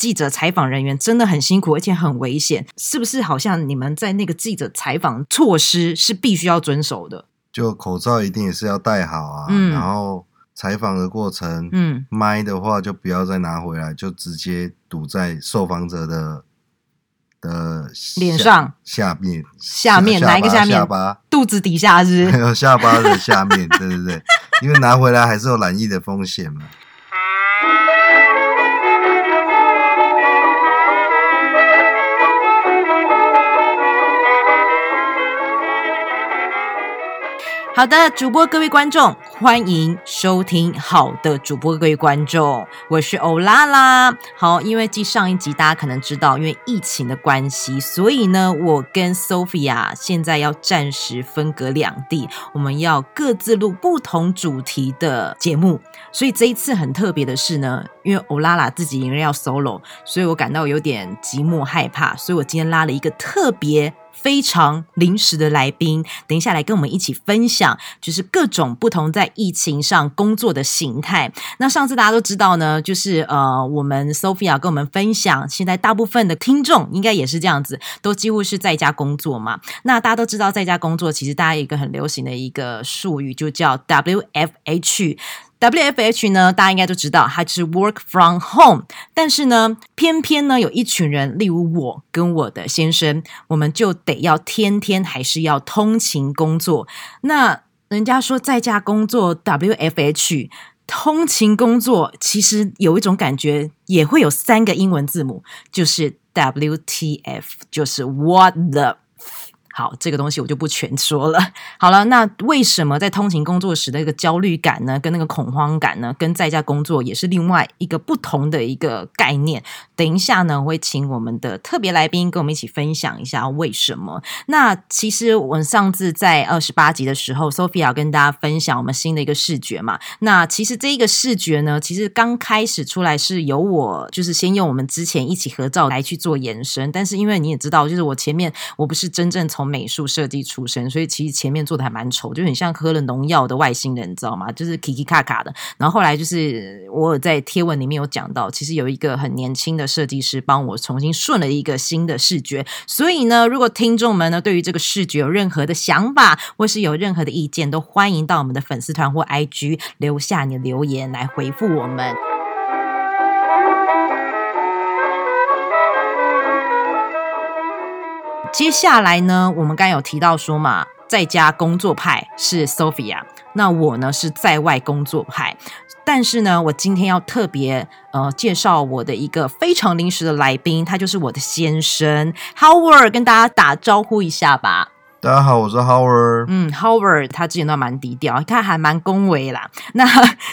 记者采访人员真的很辛苦，而且很危险，是不是？好像你们在那个记者采访措施是必须要遵守的，就口罩一定也是要戴好啊。嗯，然后采访的过程，嗯，麦的话就不要再拿回来，就直接堵在受访者的的脸上下面，下面哪一个下面？下巴，肚子底下是？有下巴的下面，对对对，因为拿回来还是有染疫的风险嘛。好的，主播各位观众，欢迎收听。好的，主播各位观众，我是欧拉拉。好，因为继上一集大家可能知道，因为疫情的关系，所以呢，我跟 Sophia 现在要暂时分隔两地，我们要各自录不同主题的节目。所以这一次很特别的是呢，因为欧拉拉自己因为要 solo，所以我感到有点寂寞害怕，所以我今天拉了一个特别。非常临时的来宾，等一下来跟我们一起分享，就是各种不同在疫情上工作的形态。那上次大家都知道呢，就是呃，我们 Sophia 跟我们分享，现在大部分的听众应该也是这样子，都几乎是在家工作嘛。那大家都知道，在家工作其实大家一个很流行的一个术语，就叫 WFH。W F H 呢，大家应该都知道，它就是 Work from Home。但是呢，偏偏呢，有一群人，例如我跟我的先生，我们就得要天天还是要通勤工作。那人家说在家工作 W F H，通勤工作其实有一种感觉，也会有三个英文字母，就是 W T F，就是 What the。好，这个东西我就不全说了。好了，那为什么在通勤工作时的一个焦虑感呢？跟那个恐慌感呢？跟在家工作也是另外一个不同的一个概念。等一下呢，我会请我们的特别来宾跟我们一起分享一下为什么。那其实我上次在二十八集的时候，Sophia 跟大家分享我们新的一个视觉嘛。那其实这一个视觉呢，其实刚开始出来是由我就是先用我们之前一起合照来去做延伸，但是因为你也知道，就是我前面我不是真正从美术设计出身，所以其实前面做的还蛮丑，就很像喝了农药的外星人，你知道吗？就是 Kiki 卡卡的。然后后来就是我在贴文里面有讲到，其实有一个很年轻的设计师帮我重新顺了一个新的视觉。所以呢，如果听众们呢对于这个视觉有任何的想法，或是有任何的意见，都欢迎到我们的粉丝团或 IG 留下你的留言来回复我们。接下来呢，我们刚有提到说嘛，在家工作派是 Sophia，那我呢是在外工作派。但是呢，我今天要特别呃介绍我的一个非常临时的来宾，他就是我的先生 Howard，跟大家打招呼一下吧。大家好，我是 Howard。嗯，Howard 他之前都蛮低调，他还蛮恭维啦。那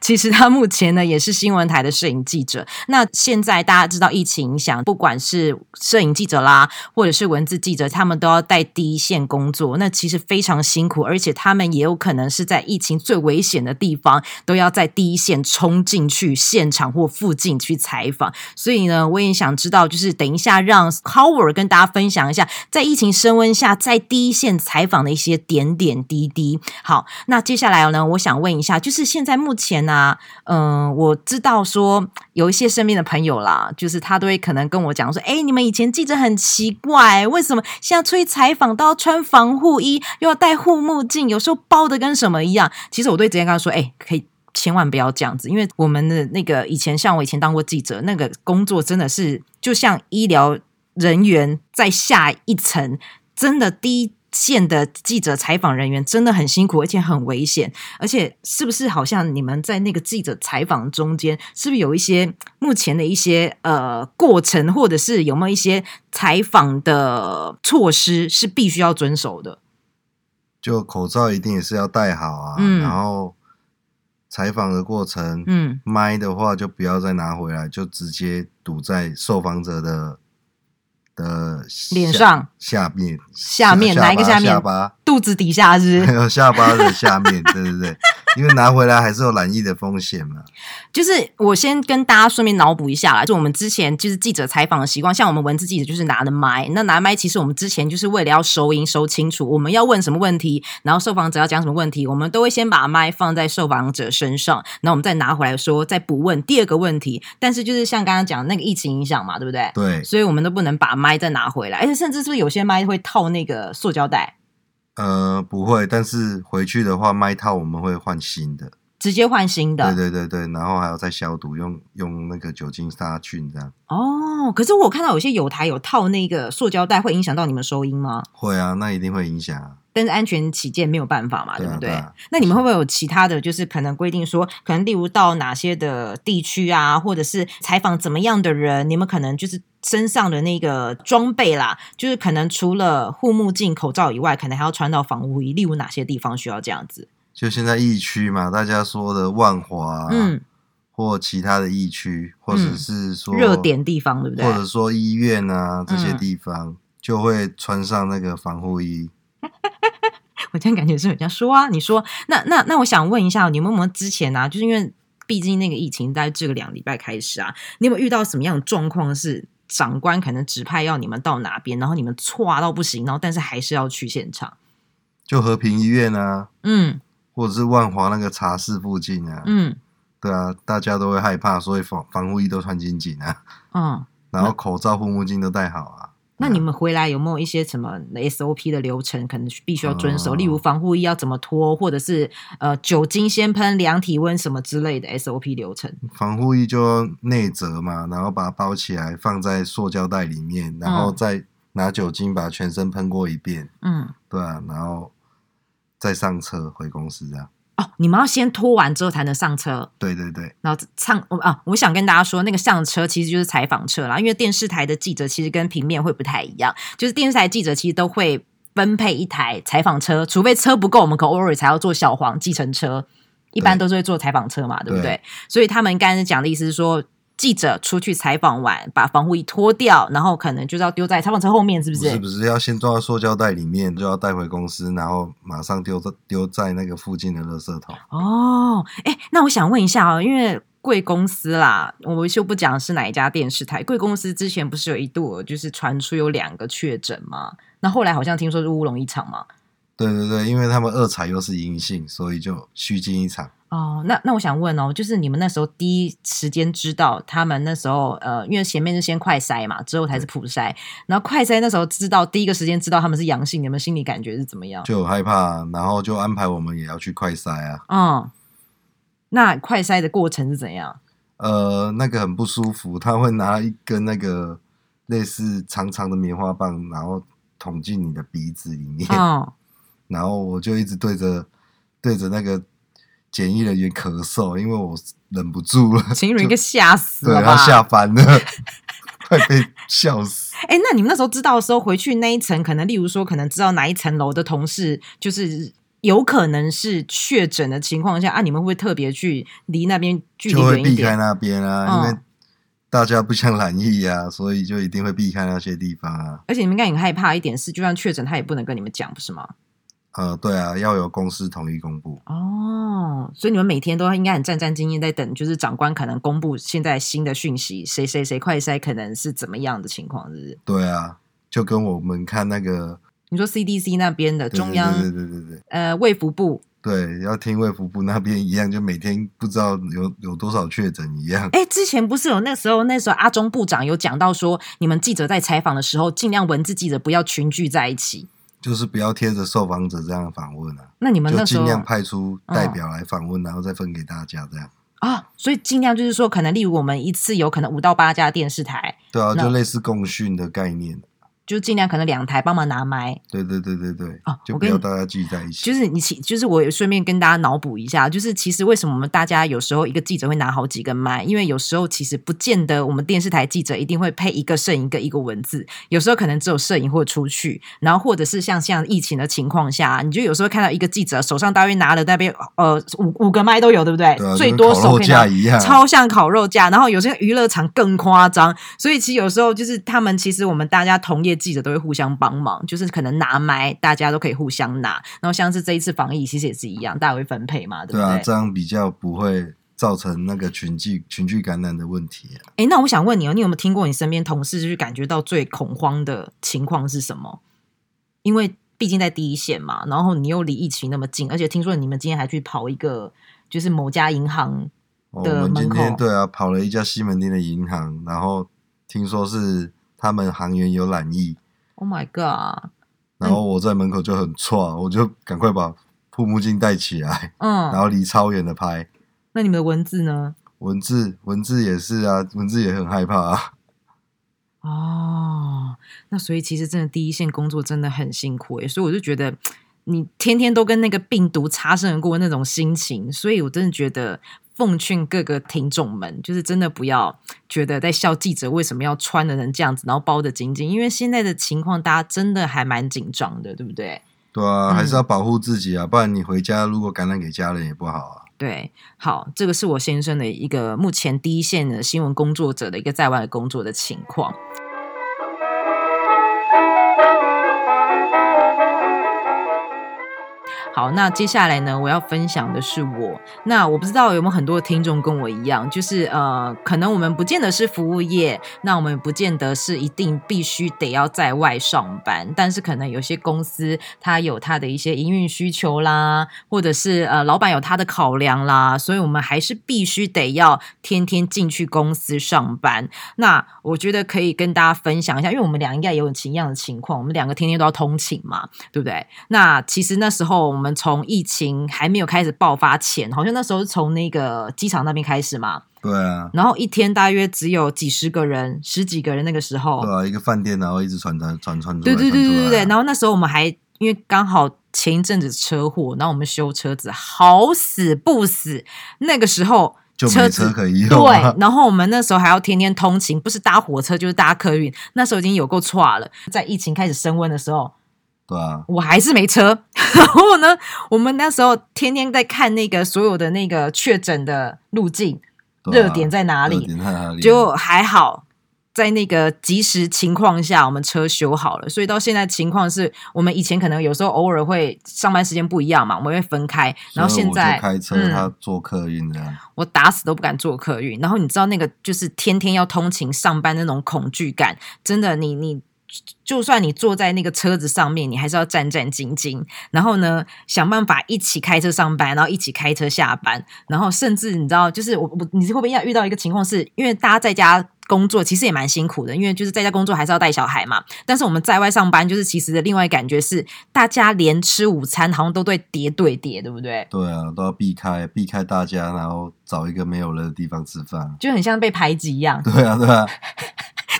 其实他目前呢也是新闻台的摄影记者。那现在大家知道疫情影响，不管是摄影记者啦，或者是文字记者，他们都要在第一线工作。那其实非常辛苦，而且他们也有可能是在疫情最危险的地方，都要在第一线冲进去现场或附近去采访。所以呢，我也想知道，就是等一下让 Howard 跟大家分享一下，在疫情升温下，在第一线。采访的一些点点滴滴。好，那接下来呢，我想问一下，就是现在目前呢，嗯，我知道说有一些身边的朋友啦，就是他都会可能跟我讲说，哎，你们以前记者很奇怪，为什么现在出去采访都要穿防护衣，又要戴护目镜，有时候包的跟什么一样？其实我对直接跟他说，哎，可以千万不要这样子，因为我们的那个以前像我以前当过记者，那个工作真的是就像医疗人员在下一层，真的第一。线的记者采访人员真的很辛苦，而且很危险。而且，是不是好像你们在那个记者采访中间，是不是有一些目前的一些呃过程，或者是有没有一些采访的措施是必须要遵守的？就口罩一定也是要戴好啊。嗯。然后采访的过程，嗯，麦的话就不要再拿回来，就直接堵在受访者的。的脸上下面下面哪一个下面？下巴肚子底下是？有下巴的下面，对对对，因为拿回来还是有染疫的风险嘛。就是我先跟大家顺便脑补一下啦，就我们之前就是记者采访的习惯，像我们文字记者就是拿的麦，那拿麦其实我们之前就是为了要收音收清楚，我们要问什么问题，然后受访者要讲什么问题，我们都会先把麦放在受访者身上，然后我们再拿回来说再补问第二个问题。但是就是像刚刚讲那个疫情影响嘛，对不对？对，所以我们都不能把麦再拿回来，而且甚至是不是有些麦会套那个塑胶袋？呃，不会，但是回去的话，麦套我们会换新的，直接换新的。对对对对，然后还要再消毒，用用那个酒精杀菌这样。哦，可是我看到有些有台有套那个塑胶袋，会影响到你们收音吗？会啊，那一定会影响啊。但是安全起见没有办法嘛，对不对？那你们会不会有其他的就是可能规定说，可能例如到哪些的地区啊，或者是采访怎么样的人，你们可能就是身上的那个装备啦，就是可能除了护目镜、口罩以外，可能还要穿到防护衣。例如哪些地方需要这样子？就现在疫区嘛，大家说的万华，嗯，或其他的疫区，或者是说热点地方，对不对？或者说医院啊这些地方，就会穿上那个防护衣。我这样感觉是人家说啊，你说那那那，我想问一下，你们有没有之前啊，就是因为毕竟那个疫情在这个两礼拜开始啊，你有没有遇到什么样的状况？是长官可能指派要你们到哪边，然后你们错到不行，然后但是还是要去现场？就和平医院啊，嗯，或者是万华那个茶室附近啊，嗯，对啊，大家都会害怕，所以防防护衣都穿紧紧啊，嗯，然后口罩、护目镜都戴好啊。那你们回来有没有一些什么 SOP 的流程，可能必须要遵守？例如防护衣要怎么脱，或者是呃酒精先喷、量体温什么之类的 SOP 流程？防护衣就内折嘛，然后把它包起来，放在塑胶袋里面，然后再拿酒精把全身喷过一遍。嗯，对啊，然后再上车回公司这样。哦，你们要先拖完之后才能上车。对对对，然后上我啊，我想跟大家说，那个上车其实就是采访车啦，因为电视台的记者其实跟平面会不太一样，就是电视台记者其实都会分配一台采访车，除非车不够，我们可偶尔才要坐小黄计程车，一般都是会坐采访车嘛，对不对？所以他们刚才讲的意思是说。记者出去采访完，把防护衣脱掉，然后可能就是要丢在采访车后面，是不是？是不是要先装到塑胶袋里面，就要带回公司，然后马上丢在丢在那个附近的垃圾桶？哦，哎，那我想问一下啊，因为贵公司啦，我们就不讲是哪一家电视台。贵公司之前不是有一度就是传出有两个确诊吗？那后来好像听说是乌龙一场嘛？对对对，因为他们二采又是阴性，所以就虚惊一场。哦，那那我想问哦，就是你们那时候第一时间知道他们那时候呃，因为前面是先快筛嘛，之后才是普筛，然后快筛那时候知道第一个时间知道他们是阳性，你们心里感觉是怎么样？就害怕，然后就安排我们也要去快筛啊。嗯，那快筛的过程是怎样？呃，那个很不舒服，他会拿一根那个类似长长的棉花棒，然后捅进你的鼻子里面，然后我就一直对着对着那个。检疫人员咳嗽，因为我忍不住了，秦人给吓死了，对他吓翻了，快被笑死。哎，那你们那时候知道的时候，回去那一层，可能例如说，可能知道哪一层楼的同事就是有可能是确诊的情况下啊，你们会不会特别去离那边距离远一？避开那边啊，因为大家不想染疫啊，所以就一定会避开那些地方啊。而且你们应该很害怕一点是，就算确诊，他也不能跟你们讲，不是吗？呃，对啊，要由公司统一公布哦，所以你们每天都应该很战战兢兢在等，就是长官可能公布现在新的讯息，谁谁谁快筛可能是怎么样的情况，是不是？对啊，就跟我们看那个，你说 CDC 那边的中央，对对对对对，呃，卫福部，对，要听卫福部那边一样，就每天不知道有有多少确诊一样。哎，之前不是有那时候，那时候阿中部长有讲到说，你们记者在采访的时候，尽量文字记者不要群聚在一起。就是不要贴着受访者这样访问啊，那你们就尽量派出代表来访问，然后再分给大家这样啊。所以尽量就是说，可能例如我们一次有可能五到八家电视台，对啊，就类似共讯的概念。就尽量可能两台帮忙拿麦，对对对对对，哦，就不要大家聚在一起。就是你其就是我也顺便跟大家脑补一下，就是其实为什么我们大家有时候一个记者会拿好几个麦？因为有时候其实不见得我们电视台记者一定会配一个摄影一个一个文字，有时候可能只有摄影或出去，然后或者是像像疫情的情况下，你就有时候看到一个记者手上大约拿了那边呃五五个麦都有，对不对？最多手架一样，超像烤肉架。然后有些娱乐场更夸张，所以其实有时候就是他们其实我们大家同业。业记者都会互相帮忙，就是可能拿麦，大家都可以互相拿。然后像是这一次防疫，其实也是一样，大家会分配嘛，对不对？这样比较不会造成那个群聚群聚感染的问题。哎，那我想问你哦，你有没有听过你身边同事就是感觉到最恐慌的情况是什么？因为毕竟在第一线嘛，然后你又离疫情那么近，而且听说你们今天还去跑一个，就是某家银行的门口。对啊，跑了一家西门町的银行，然后听说是他们行员有染疫。Oh my god！然后我在门口就很错，我就赶快把护目镜戴起来，嗯，然后离超远的拍。那你们的文字呢？文字文字也是啊，文字也很害怕啊。哦，那所以其实真的第一线工作真的很辛苦诶，所以我就觉得你天天都跟那个病毒擦身而过那种心情，所以我真的觉得奉劝各个听众们，就是真的不要觉得在笑记者为什么要穿的成这样子，然后包的紧紧，因为现在的情况大家真的还蛮紧张的，对不对？对啊，还是要保护自己啊，不然你回家如果感染给家人也不好啊。对，好，这个是我先生的一个目前第一线的新闻工作者的一个在外工作的情况。好，那接下来呢，我要分享的是我。那我不知道有没有很多听众跟我一样，就是呃，可能我们不见得是服务业，那我们不见得是一定必须得要在外上班，但是可能有些公司它有它的一些营运需求啦，或者是呃，老板有他的考量啦，所以我们还是必须得要天天进去公司上班。那我觉得可以跟大家分享一下，因为我们俩应该也有一样的情况，我们两个天天都要通勤嘛，对不对？那其实那时候。我们从疫情还没有开始爆发前，好像那时候是从那个机场那边开始嘛。对啊。然后一天大约只有几十个人、十几个人，那个时候。对啊，一个饭店，然后一直传传传传对对对对对对。然后那时候我们还因为刚好前一阵子车祸，然后我们修车子，好死不死，那个时候就车子可以用。对。然后我们那时候还要天天通勤，不是搭火车就是搭客运。那时候已经有够差了，在疫情开始升温的时候。对啊，我还是没车。然后呢，我们那时候天天在看那个所有的那个确诊的路径，热点在哪里？就还好，在那个及时情况下，我们车修好了。所以到现在情况是，我们以前可能有时候偶尔会上班时间不一样嘛，我们会分开。然后现在开车，他坐客运这样，我打死都不敢坐客运。然后你知道那个就是天天要通勤上班那种恐惧感，真的，你你。就算你坐在那个车子上面，你还是要战战兢兢。然后呢，想办法一起开车上班，然后一起开车下班。然后甚至你知道，就是我我你会不会要遇到一个情况，是因为大家在家工作其实也蛮辛苦的，因为就是在家工作还是要带小孩嘛。但是我们在外上班，就是其实的另外感觉是，大家连吃午餐好像都对叠对叠，对不对？对啊，都要避开避开大家，然后找一个没有人的地方吃饭，就很像被排挤一样。对啊，对啊。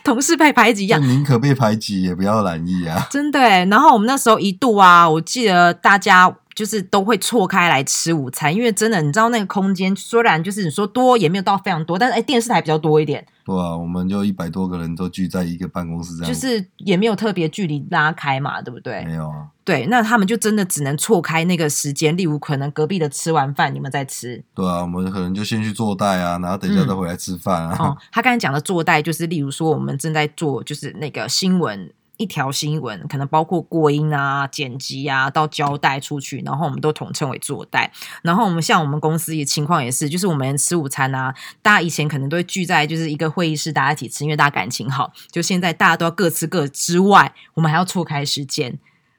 同事被排挤一样，宁可被排挤也不要懒意啊！真的，然后我们那时候一度啊，我记得大家。就是都会错开来吃午餐，因为真的，你知道那个空间虽然就是你说多也没有到非常多，但是哎，电视台比较多一点。对啊，我们就一百多个人都聚在一个办公室，这样就是也没有特别距离拉开嘛，对不对？没有啊。对，那他们就真的只能错开那个时间，例如可能隔壁的吃完饭，你们再吃。对啊，我们可能就先去坐代啊，然后等一下再回来吃饭啊。哦，他刚才讲的坐代，就是例如说我们正在做，就是那个新闻。一条新闻可能包括过音啊、剪辑啊，到交代出去，然后我们都统称为做代。然后我们像我们公司也情况也是，就是我们吃午餐啊，大家以前可能都会聚在就是一个会议室，大家一起吃，因为大家感情好。就现在大家都要各吃各之外，我们还要错开时间。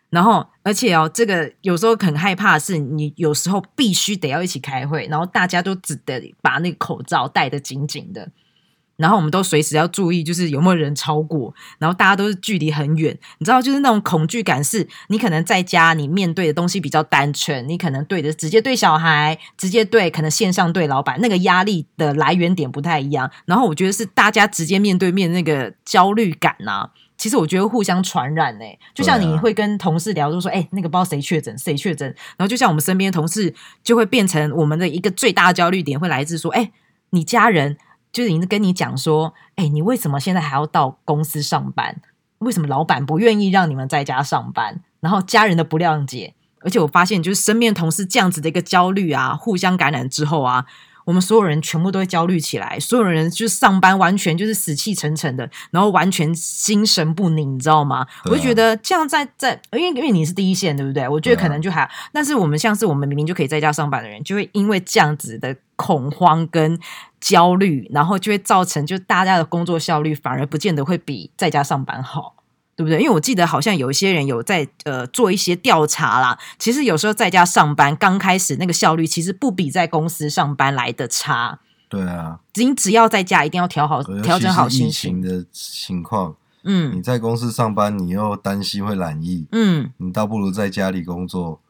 然后而且哦，这个有时候很害怕的是，你有时候必须得要一起开会，然后大家都只得把那个口罩戴得紧紧的。然后我们都随时要注意，就是有没有人超过。然后大家都是距离很远，你知道，就是那种恐惧感，是你可能在家你面对的东西比较单纯，你可能对的直接对小孩，直接对可能线上对老板，那个压力的来源点不太一样。然后我觉得是大家直接面对面那个焦虑感呐，其实我觉得互相传染呢。就像你会跟同事聊，就说哎，那个不知道谁确诊，谁确诊。然后就像我们身边的同事，就会变成我们的一个最大的焦虑点，会来自说，哎，你家人。就是已经跟你讲说，哎，你为什么现在还要到公司上班？为什么老板不愿意让你们在家上班？然后家人的不谅解，而且我发现，就是身边同事这样子的一个焦虑啊，互相感染之后啊，我们所有人全部都会焦虑起来，所有人就是上班完全就是死气沉沉的，然后完全心神不宁，你知道吗？我就觉得这样在在，因为因为你是第一线，对不对？我觉得可能就还，但是我们像是我们明明就可以在家上班的人，就会因为这样子的恐慌跟焦虑，然后就会造成就大家的工作效率反而不见得会比在家上班好。对不对？因为我记得好像有一些人有在呃做一些调查啦。其实有时候在家上班刚开始那个效率其实不比在公司上班来的差。对啊，你只要在家一定要调好调整好心情的情况。嗯，你在公司上班你又担心会懒意，嗯，你倒不如在家里工作，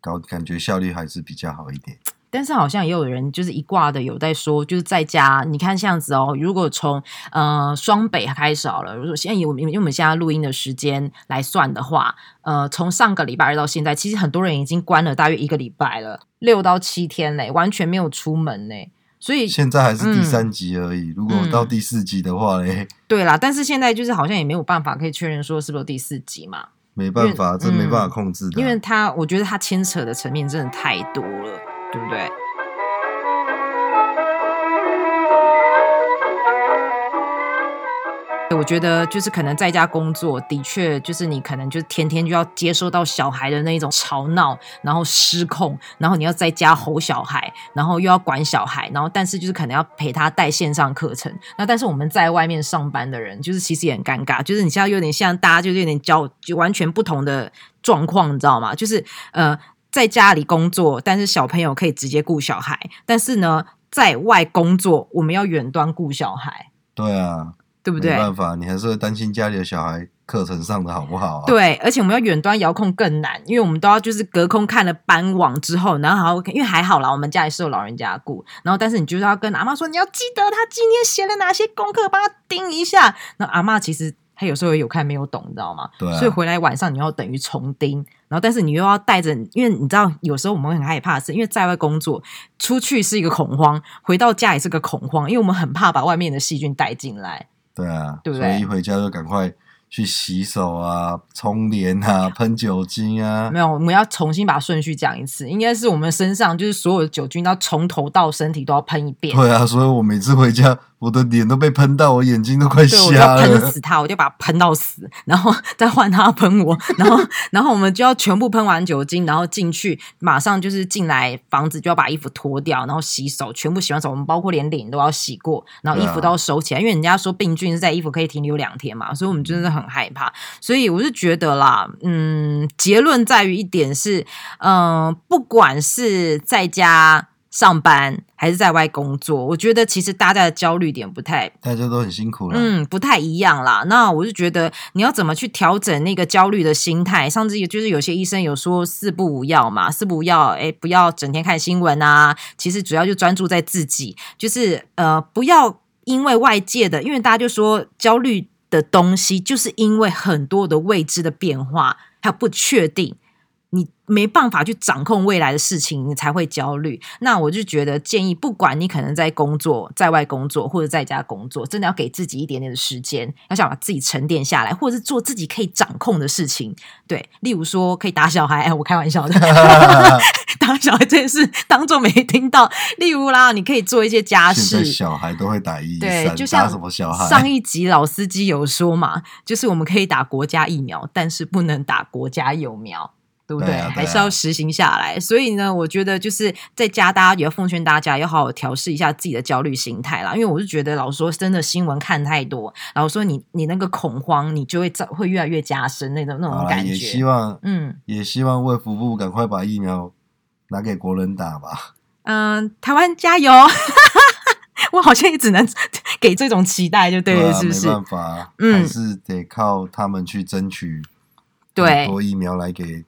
搞感觉效率还是比较好一点。但是好像也有人就是一挂的有在说，就是在家，你看这样子哦。如果从呃双北开始好了，如果现在以我们因为我们现在录音的时间来算的话，呃，从上个礼拜二到现在，其实很多人已经关了大约一个礼拜了，六到七天嘞，完全没有出门嘞。所以现在还是第三集而已。如果到第四集的话嘞，对啦。但是现在就是好像也没有办法可以确认说是不是第四集嘛？没办法，这没办法控制的，因为他我觉得他牵扯的层面真的太多了。对不对？我觉得就是可能在家工作，的确就是你可能就天天就要接收到小孩的那一种吵闹，然后失控，然后你要在家吼小孩，然后又要管小孩，然后但是就是可能要陪他带线上课程。那但是我们在外面上班的人，就是其实也很尴尬，就是你现在有点像大家就是有点交，就完全不同的状况，你知道吗？就是呃。在家里工作，但是小朋友可以直接顾小孩。但是呢，在外工作，我们要远端顾小孩。对啊，对不对？没办法，你还是会担心家里的小孩课程上的好不好啊？对，而且我们要远端遥控更难，因为我们都要就是隔空看了班网之后，然后还要因为还好啦，我们家里是有老人家顾。然后，但是你就是要跟阿妈说，你要记得他今天写了哪些功课，帮他盯一下。那阿妈其实。他有时候有看没有懂，你知道吗？对。所以回来晚上你要等于重盯，然后但是你又要带着，因为你知道有时候我们很害怕，是因为在外工作，出去是一个恐慌，回到家也是个恐慌，因为我们很怕把外面的细菌带进来。对啊，对不对？所以一回家就赶快。去洗手啊，冲脸啊，喷酒精啊？没有，我们要重新把顺序讲一次。应该是我们身上就是所有的酒精，要从头到身体都要喷一遍。对啊，所以我每次回家，我的脸都被喷到，我眼睛都快瞎了。喷 死他，我就把他喷到死，然后再换他喷我，然后然后我们就要全部喷完酒精，然后进去，马上就是进来房子就要把衣服脱掉，然后洗手，全部洗完手，我们包括连脸都要洗过，然后衣服都要收起来，因为人家说病菌是在衣服可以停留两天嘛，所以我们真的很。很害怕，所以我是觉得啦，嗯，结论在于一点是，嗯，不管是在家上班还是在外工作，我觉得其实大家的焦虑点不太，大家都很辛苦了，嗯，不太一样啦。那我就觉得你要怎么去调整那个焦虑的心态？上次也就是有些医生有说四不五要嘛，四不要，哎，不要整天看新闻啊，其实主要就专注在自己，就是呃，不要因为外界的，因为大家就说焦虑。的东西，就是因为很多的未知的变化，还有不确定，你。没办法去掌控未来的事情，你才会焦虑。那我就觉得建议，不管你可能在工作、在外工作或者在家工作，真的要给自己一点点的时间，要想把自己沉淀下来，或者是做自己可以掌控的事情。对，例如说可以打小孩，哎，我开玩笑的，打小孩这件事当做没听到。例如啦，你可以做一些家事，小孩都会打一对，就像什么小孩？上一集老司机有说嘛，就是我们可以打国家疫苗，但是不能打国家幼苗。对不对？还是要实行下来。所以呢，我觉得就是在家，大家也要奉劝大家要好好调试一下自己的焦虑心态啦。因为我是觉得，老说真的，新闻看太多，然后说你你那个恐慌，你就会会越来越加深那种那种感觉。也希望，嗯，也希望卫福部赶快把疫苗拿给国人打吧。嗯，台湾加油！我好像也只能给这种期待，就对了，是不是？没办法，还是得靠他们去争取对多疫苗来给。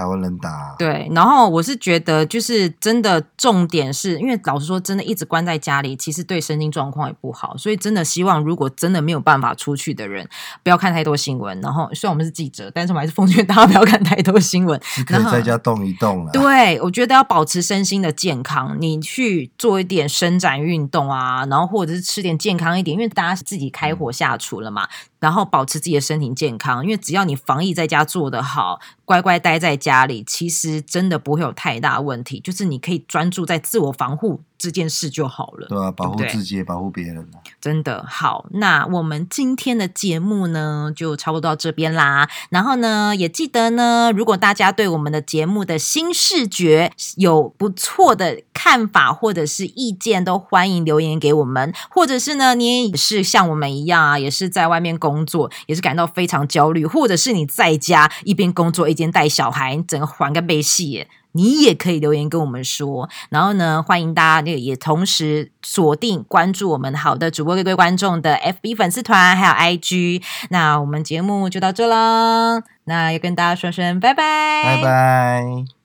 台湾人打对，然后我是觉得就是真的重点是因为老实说，真的一直关在家里，其实对身心状况也不好，所以真的希望如果真的没有办法出去的人，不要看太多新闻。然后虽然我们是记者，但是我们还是奉劝大家不要看太多新闻，可以在家动一动了。对，我觉得要保持身心的健康，你去做一点伸展运动啊，然后或者是吃点健康一点，因为大家自己开火下厨了嘛。然后保持自己的身体健康，因为只要你防疫在家做得好，乖乖待在家里，其实真的不会有太大问题。就是你可以专注在自我防护这件事就好了，对啊，保护自己也保护别人真的好，那我们今天的节目呢，就差不多到这边啦。然后呢，也记得呢，如果大家对我们的节目的新视觉有不错的看法或者是意见，都欢迎留言给我们。或者是呢，你也是像我们一样啊，也是在外面工作，也是感到非常焦虑，或者是你在家一边工作一边带小孩，整个还个背戏。你也可以留言跟我们说，然后呢，欢迎大家那也同时锁定关注我们好的主播各位观众的 FB 粉丝团还有 IG。那我们节目就到这了，那要跟大家说声拜拜，拜拜。